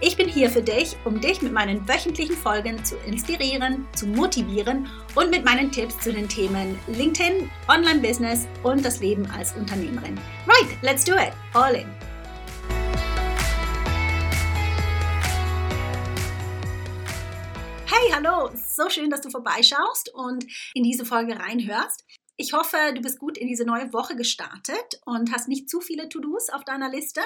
Ich bin hier für dich, um dich mit meinen wöchentlichen Folgen zu inspirieren, zu motivieren und mit meinen Tipps zu den Themen LinkedIn, Online-Business und das Leben als Unternehmerin. Right, let's do it. All in. Hey, hallo, so schön, dass du vorbeischaust und in diese Folge reinhörst. Ich hoffe, du bist gut in diese neue Woche gestartet und hast nicht zu viele To-Dos auf deiner Liste.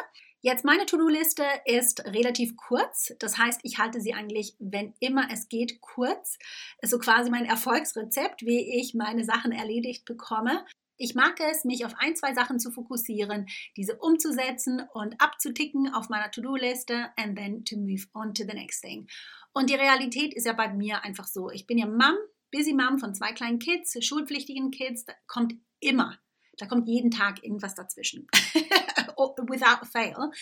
Jetzt meine To-Do-Liste ist relativ kurz. Das heißt, ich halte sie eigentlich, wenn immer es geht, kurz. Ist so quasi mein Erfolgsrezept, wie ich meine Sachen erledigt bekomme. Ich mag es, mich auf ein, zwei Sachen zu fokussieren, diese umzusetzen und abzuticken auf meiner To-Do-Liste and then to move on to the next thing. Und die Realität ist ja bei mir einfach so. Ich bin ja Mom, busy Mom von zwei kleinen Kids, schulpflichtigen Kids. Da kommt immer da kommt jeden Tag irgendwas dazwischen. Oh, without fail.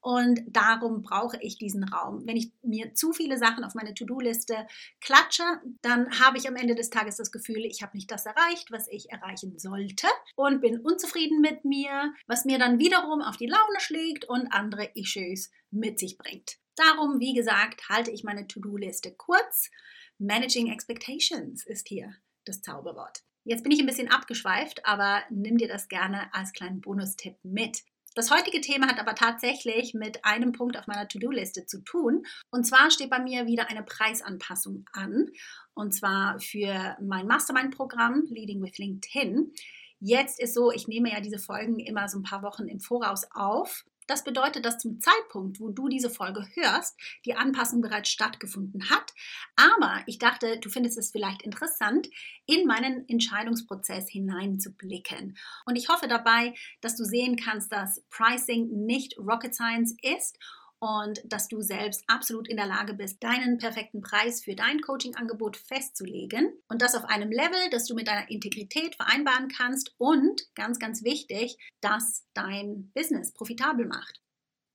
Und darum brauche ich diesen Raum. Wenn ich mir zu viele Sachen auf meine To-Do-Liste klatsche, dann habe ich am Ende des Tages das Gefühl, ich habe nicht das erreicht, was ich erreichen sollte und bin unzufrieden mit mir, was mir dann wiederum auf die Laune schlägt und andere Issues mit sich bringt. Darum, wie gesagt, halte ich meine To-Do-Liste kurz. Managing Expectations ist hier das Zauberwort. Jetzt bin ich ein bisschen abgeschweift, aber nimm dir das gerne als kleinen Bonustipp mit. Das heutige Thema hat aber tatsächlich mit einem Punkt auf meiner To-Do-Liste zu tun. Und zwar steht bei mir wieder eine Preisanpassung an. Und zwar für mein Mastermind-Programm Leading with LinkedIn. Jetzt ist so, ich nehme ja diese Folgen immer so ein paar Wochen im Voraus auf. Das bedeutet, dass zum Zeitpunkt, wo du diese Folge hörst, die Anpassung bereits stattgefunden hat. Aber ich dachte, du findest es vielleicht interessant, in meinen Entscheidungsprozess hineinzublicken. Und ich hoffe dabei, dass du sehen kannst, dass Pricing nicht Rocket Science ist und dass du selbst absolut in der Lage bist, deinen perfekten Preis für dein Coaching-Angebot festzulegen und das auf einem Level, das du mit deiner Integrität vereinbaren kannst und ganz, ganz wichtig, dass dein Business profitabel macht.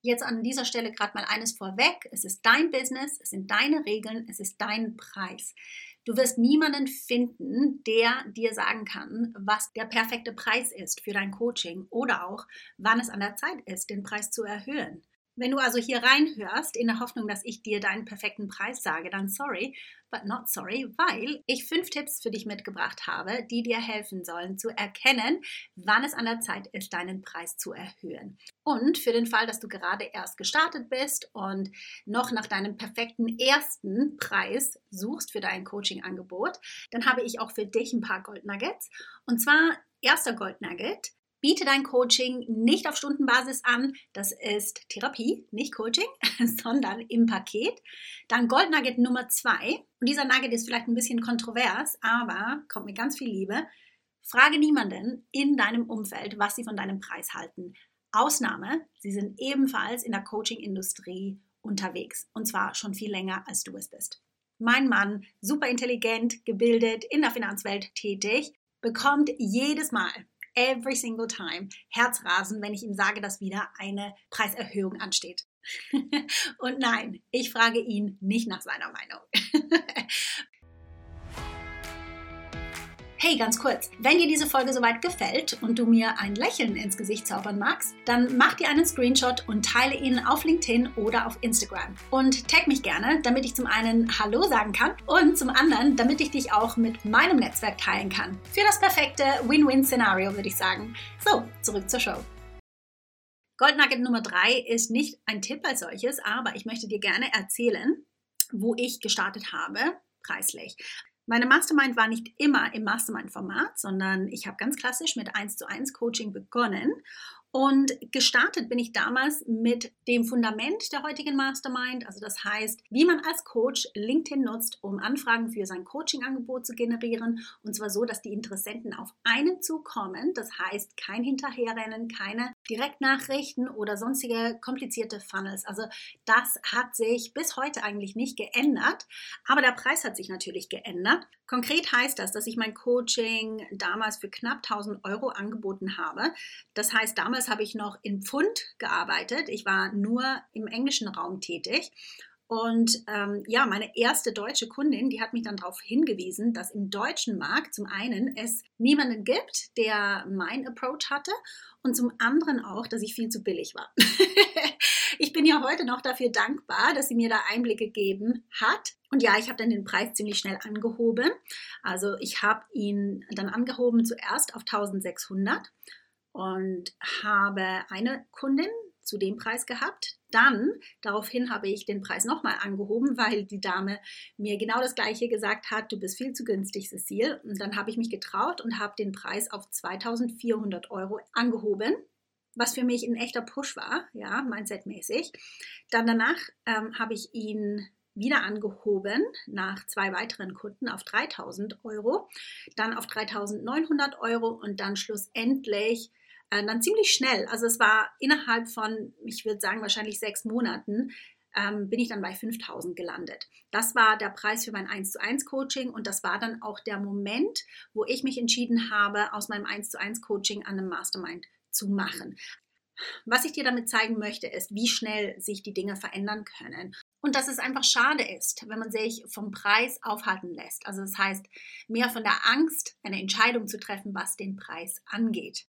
Jetzt an dieser Stelle gerade mal eines vorweg. Es ist dein Business, es sind deine Regeln, es ist dein Preis. Du wirst niemanden finden, der dir sagen kann, was der perfekte Preis ist für dein Coaching oder auch, wann es an der Zeit ist, den Preis zu erhöhen. Wenn du also hier reinhörst, in der Hoffnung, dass ich dir deinen perfekten Preis sage, dann sorry, but not sorry, weil ich fünf Tipps für dich mitgebracht habe, die dir helfen sollen zu erkennen, wann es an der Zeit ist, deinen Preis zu erhöhen. Und für den Fall, dass du gerade erst gestartet bist und noch nach deinem perfekten ersten Preis suchst für dein Coaching-Angebot, dann habe ich auch für dich ein paar Gold Nuggets. Und zwar erster Gold Nugget biete dein Coaching nicht auf Stundenbasis an. Das ist Therapie, nicht Coaching, sondern im Paket. Dann Gold Nugget Nummer zwei. Und dieser Nugget ist vielleicht ein bisschen kontrovers, aber kommt mit ganz viel Liebe. Frage niemanden in deinem Umfeld, was sie von deinem Preis halten. Ausnahme, sie sind ebenfalls in der Coaching-Industrie unterwegs. Und zwar schon viel länger, als du es bist. Mein Mann, super intelligent, gebildet, in der Finanzwelt tätig, bekommt jedes Mal every single time Herzrasen, wenn ich ihm sage, dass wieder eine Preiserhöhung ansteht. Und nein, ich frage ihn nicht nach seiner Meinung. Hey, ganz kurz, wenn dir diese Folge soweit gefällt und du mir ein Lächeln ins Gesicht zaubern magst, dann mach dir einen Screenshot und teile ihn auf LinkedIn oder auf Instagram. Und tag mich gerne, damit ich zum einen Hallo sagen kann und zum anderen, damit ich dich auch mit meinem Netzwerk teilen kann. Für das perfekte Win-Win-Szenario würde ich sagen. So, zurück zur Show. Gold Nugget Nummer drei ist nicht ein Tipp als solches, aber ich möchte dir gerne erzählen, wo ich gestartet habe, preislich. Meine Mastermind war nicht immer im Mastermind-Format, sondern ich habe ganz klassisch mit 1 zu 1 Coaching begonnen und gestartet bin ich damals mit dem Fundament der heutigen Mastermind, also das heißt, wie man als Coach LinkedIn nutzt, um Anfragen für sein Coaching-Angebot zu generieren. Und zwar so, dass die Interessenten auf einen zukommen. Das heißt, kein Hinterherrennen, keine Direktnachrichten oder sonstige komplizierte Funnels. Also das hat sich bis heute eigentlich nicht geändert, aber der Preis hat sich natürlich geändert. Konkret heißt das, dass ich mein Coaching damals für knapp 1000 Euro angeboten habe. Das heißt, damals habe ich noch in Pfund gearbeitet. Ich war nur im englischen Raum tätig. Und ähm, ja, meine erste deutsche Kundin, die hat mich dann darauf hingewiesen, dass im deutschen Markt zum einen es niemanden gibt, der mein Approach hatte und zum anderen auch, dass ich viel zu billig war. ich bin ja heute noch dafür dankbar, dass sie mir da Einblicke gegeben hat. Und ja, ich habe dann den Preis ziemlich schnell angehoben. Also ich habe ihn dann angehoben zuerst auf 1600 und habe eine Kundin zu dem Preis gehabt. Dann, daraufhin habe ich den Preis nochmal angehoben, weil die Dame mir genau das gleiche gesagt hat, du bist viel zu günstig, Cecile. Und dann habe ich mich getraut und habe den Preis auf 2400 Euro angehoben was für mich ein echter Push war, ja, mindsetmäßig. Dann danach ähm, habe ich ihn wieder angehoben nach zwei weiteren Kunden auf 3000 Euro, dann auf 3900 Euro und dann schlussendlich äh, dann ziemlich schnell, also es war innerhalb von, ich würde sagen, wahrscheinlich sechs Monaten, ähm, bin ich dann bei 5000 gelandet. Das war der Preis für mein 1 zu 1 Coaching und das war dann auch der Moment, wo ich mich entschieden habe, aus meinem 1 zu 1 Coaching an einem Mastermind zu machen. Was ich dir damit zeigen möchte, ist, wie schnell sich die Dinge verändern können. Und dass es einfach schade ist, wenn man sich vom Preis aufhalten lässt. Also das heißt, mehr von der Angst, eine Entscheidung zu treffen, was den Preis angeht.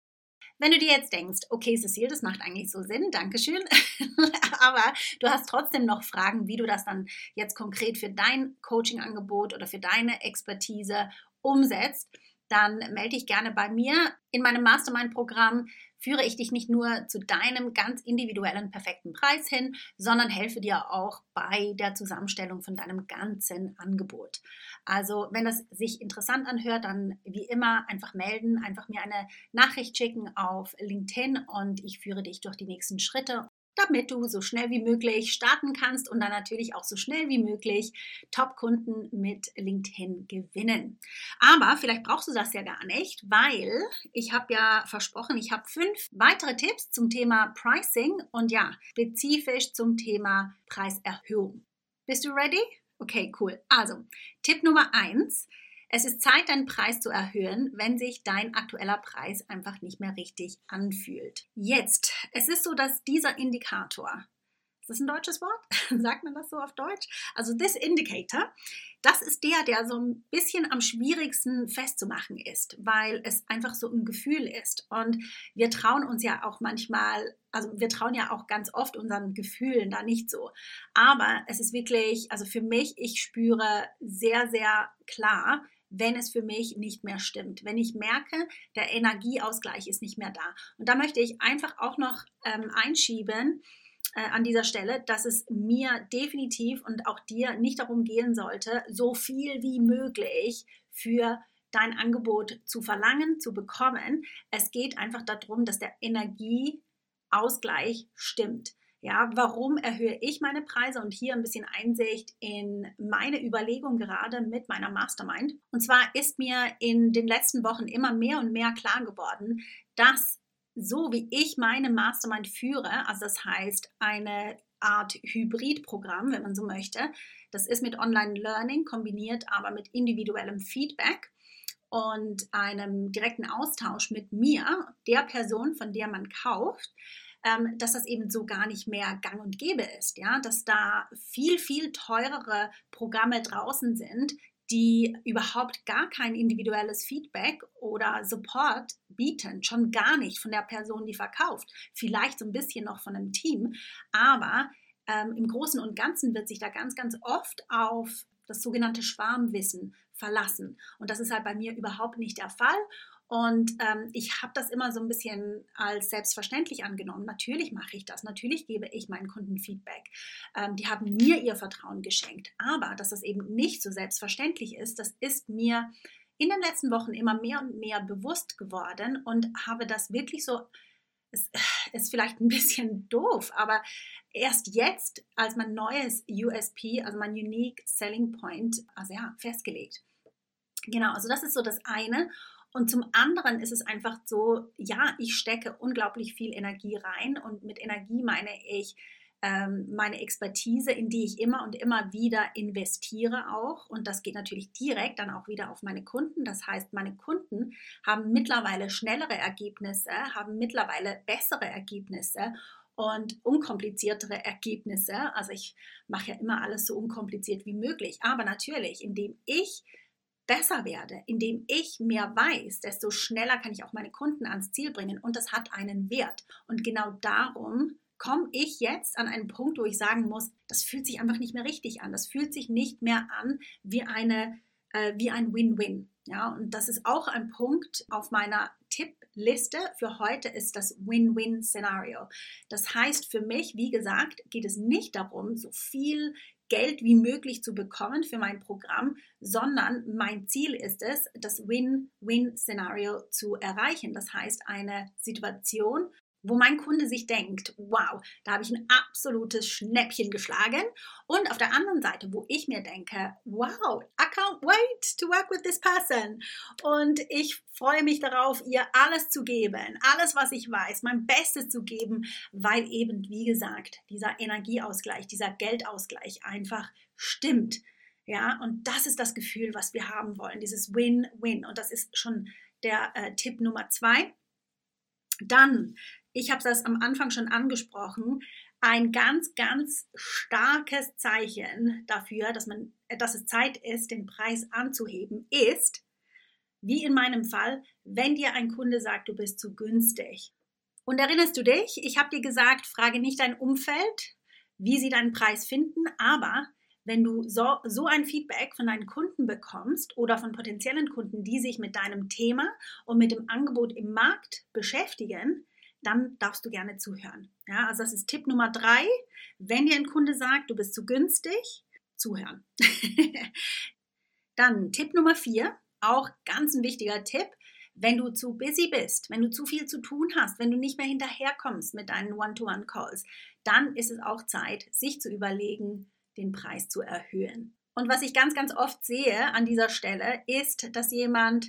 Wenn du dir jetzt denkst, okay, Cecile, das macht eigentlich so Sinn, Dankeschön, aber du hast trotzdem noch Fragen, wie du das dann jetzt konkret für dein Coaching-Angebot oder für deine Expertise umsetzt, dann melde dich gerne bei mir. In meinem Mastermind-Programm führe ich dich nicht nur zu deinem ganz individuellen perfekten Preis hin, sondern helfe dir auch bei der Zusammenstellung von deinem ganzen Angebot. Also, wenn das sich interessant anhört, dann wie immer einfach melden, einfach mir eine Nachricht schicken auf LinkedIn und ich führe dich durch die nächsten Schritte damit du so schnell wie möglich starten kannst und dann natürlich auch so schnell wie möglich Top-Kunden mit LinkedIn gewinnen. Aber vielleicht brauchst du das ja gar nicht, weil ich habe ja versprochen, ich habe fünf weitere Tipps zum Thema Pricing und ja, spezifisch zum Thema Preiserhöhung. Bist du ready? Okay, cool. Also, Tipp Nummer eins es ist Zeit, deinen Preis zu erhöhen, wenn sich dein aktueller Preis einfach nicht mehr richtig anfühlt. Jetzt, es ist so, dass dieser Indikator, ist das ein deutsches Wort? Sagt man das so auf Deutsch? Also this indicator, das ist der, der so ein bisschen am schwierigsten festzumachen ist, weil es einfach so ein Gefühl ist. Und wir trauen uns ja auch manchmal, also wir trauen ja auch ganz oft unseren Gefühlen da nicht so. Aber es ist wirklich, also für mich, ich spüre sehr, sehr klar, wenn es für mich nicht mehr stimmt. Wenn ich merke, der Energieausgleich ist nicht mehr da. Und da möchte ich einfach auch noch ähm, einschieben, äh, an dieser Stelle, dass es mir definitiv und auch dir nicht darum gehen sollte, so viel wie möglich für dein Angebot zu verlangen, zu bekommen. Es geht einfach darum, dass der Energieausgleich stimmt. Ja, warum erhöhe ich meine Preise? Und hier ein bisschen Einsicht in meine Überlegung gerade mit meiner Mastermind. Und zwar ist mir in den letzten Wochen immer mehr und mehr klar geworden, dass so wie ich meine Mastermind führe, also das heißt eine Art Hybridprogramm, wenn man so möchte, das ist mit Online-Learning kombiniert, aber mit individuellem Feedback und einem direkten Austausch mit mir, der Person, von der man kauft, ähm, dass das eben so gar nicht mehr gang und gäbe ist, ja, dass da viel, viel teurere Programme draußen sind, die überhaupt gar kein individuelles Feedback oder Support bieten, schon gar nicht von der Person, die verkauft, vielleicht so ein bisschen noch von einem Team, aber ähm, im Großen und Ganzen wird sich da ganz, ganz oft auf das sogenannte Schwarmwissen verlassen. Und das ist halt bei mir überhaupt nicht der Fall. Und ähm, ich habe das immer so ein bisschen als selbstverständlich angenommen. Natürlich mache ich das. Natürlich gebe ich meinen Kunden Feedback. Ähm, die haben mir ihr Vertrauen geschenkt. Aber dass das eben nicht so selbstverständlich ist, das ist mir in den letzten Wochen immer mehr und mehr bewusst geworden und habe das wirklich so es ist vielleicht ein bisschen doof, aber erst jetzt als mein neues USP, also mein Unique Selling Point, also ja, festgelegt. Genau, also das ist so das eine. Und zum anderen ist es einfach so, ja, ich stecke unglaublich viel Energie rein und mit Energie meine ich ähm, meine Expertise, in die ich immer und immer wieder investiere auch. Und das geht natürlich direkt dann auch wieder auf meine Kunden. Das heißt, meine Kunden haben mittlerweile schnellere Ergebnisse, haben mittlerweile bessere Ergebnisse und unkompliziertere Ergebnisse. Also ich mache ja immer alles so unkompliziert wie möglich. Aber natürlich, indem ich besser werde, indem ich mehr weiß, desto schneller kann ich auch meine Kunden ans Ziel bringen und das hat einen Wert. Und genau darum komme ich jetzt an einen Punkt, wo ich sagen muss, das fühlt sich einfach nicht mehr richtig an. Das fühlt sich nicht mehr an wie eine äh, wie ein Win-Win. Ja, und das ist auch ein Punkt auf meiner Tippliste für heute ist das Win-Win-Szenario. Das heißt für mich, wie gesagt, geht es nicht darum, so viel Geld wie möglich zu bekommen für mein Programm, sondern mein Ziel ist es, das Win-Win-Szenario zu erreichen. Das heißt, eine Situation, wo mein Kunde sich denkt, wow, da habe ich ein absolutes Schnäppchen geschlagen. Und auf der anderen Seite, wo ich mir denke, wow, I can't wait to work with this person. Und ich freue mich darauf, ihr alles zu geben, alles, was ich weiß, mein Bestes zu geben, weil eben, wie gesagt, dieser Energieausgleich, dieser Geldausgleich einfach stimmt. Ja, und das ist das Gefühl, was wir haben wollen, dieses Win-Win. Und das ist schon der äh, Tipp Nummer zwei. Dann ich habe das am Anfang schon angesprochen, ein ganz, ganz starkes Zeichen dafür, dass, man, dass es Zeit ist, den Preis anzuheben, ist, wie in meinem Fall, wenn dir ein Kunde sagt, du bist zu günstig. Und erinnerst du dich, ich habe dir gesagt, frage nicht dein Umfeld, wie sie deinen Preis finden, aber wenn du so, so ein Feedback von deinen Kunden bekommst oder von potenziellen Kunden, die sich mit deinem Thema und mit dem Angebot im Markt beschäftigen, dann darfst du gerne zuhören. Ja, also das ist Tipp Nummer drei. Wenn dir ein Kunde sagt, du bist zu günstig, zuhören. dann Tipp Nummer vier, auch ganz ein wichtiger Tipp. Wenn du zu busy bist, wenn du zu viel zu tun hast, wenn du nicht mehr hinterherkommst mit deinen One-to-One-Calls, dann ist es auch Zeit, sich zu überlegen, den Preis zu erhöhen. Und was ich ganz, ganz oft sehe an dieser Stelle, ist, dass jemand,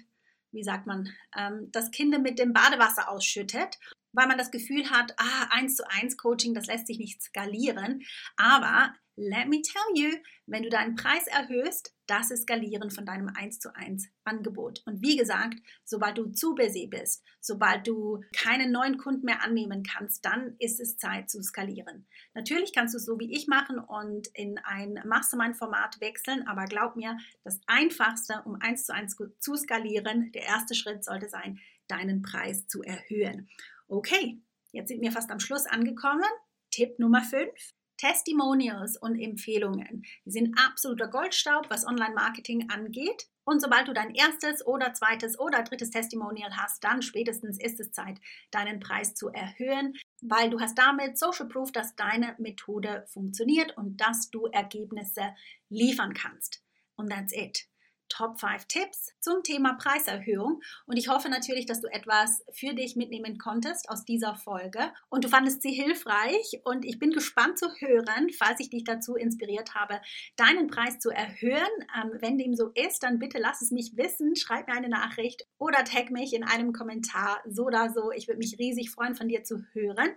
wie sagt man, ähm, das Kind mit dem Badewasser ausschüttet weil man das Gefühl hat, ah, eins zu eins Coaching, das lässt sich nicht skalieren. Aber let me tell you, wenn du deinen Preis erhöhst, das ist Skalieren von deinem 1 zu 1 Angebot. Und wie gesagt, sobald du zu busy bist, sobald du keinen neuen Kunden mehr annehmen kannst, dann ist es Zeit zu skalieren. Natürlich kannst du es so wie ich machen und in ein Mastermind-Format wechseln, aber glaub mir, das Einfachste, um 1 zu 1 zu skalieren, der erste Schritt sollte sein, deinen Preis zu erhöhen. Okay, jetzt sind wir fast am Schluss angekommen. Tipp Nummer 5. Testimonials und Empfehlungen. Die sind absoluter Goldstaub, was Online-Marketing angeht. Und sobald du dein erstes oder zweites oder drittes Testimonial hast, dann spätestens ist es Zeit, deinen Preis zu erhöhen, weil du hast damit Social Proof, dass deine Methode funktioniert und dass du Ergebnisse liefern kannst. Und that's it. Top 5 Tipps zum Thema Preiserhöhung. Und ich hoffe natürlich, dass du etwas für dich mitnehmen konntest aus dieser Folge und du fandest sie hilfreich. Und ich bin gespannt zu hören, falls ich dich dazu inspiriert habe, deinen Preis zu erhöhen. Ähm, wenn dem so ist, dann bitte lass es mich wissen, schreib mir eine Nachricht oder tag mich in einem Kommentar, so oder so. Ich würde mich riesig freuen, von dir zu hören.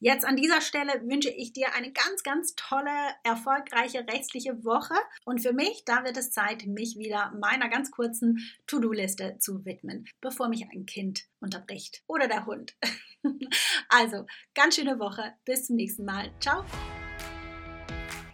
Jetzt an dieser Stelle wünsche ich dir eine ganz, ganz tolle, erfolgreiche restliche Woche. Und für mich, da wird es Zeit, mich wieder meiner ganz kurzen To-Do-Liste zu widmen, bevor mich ein Kind unterbricht oder der Hund. Also, ganz schöne Woche. Bis zum nächsten Mal. Ciao.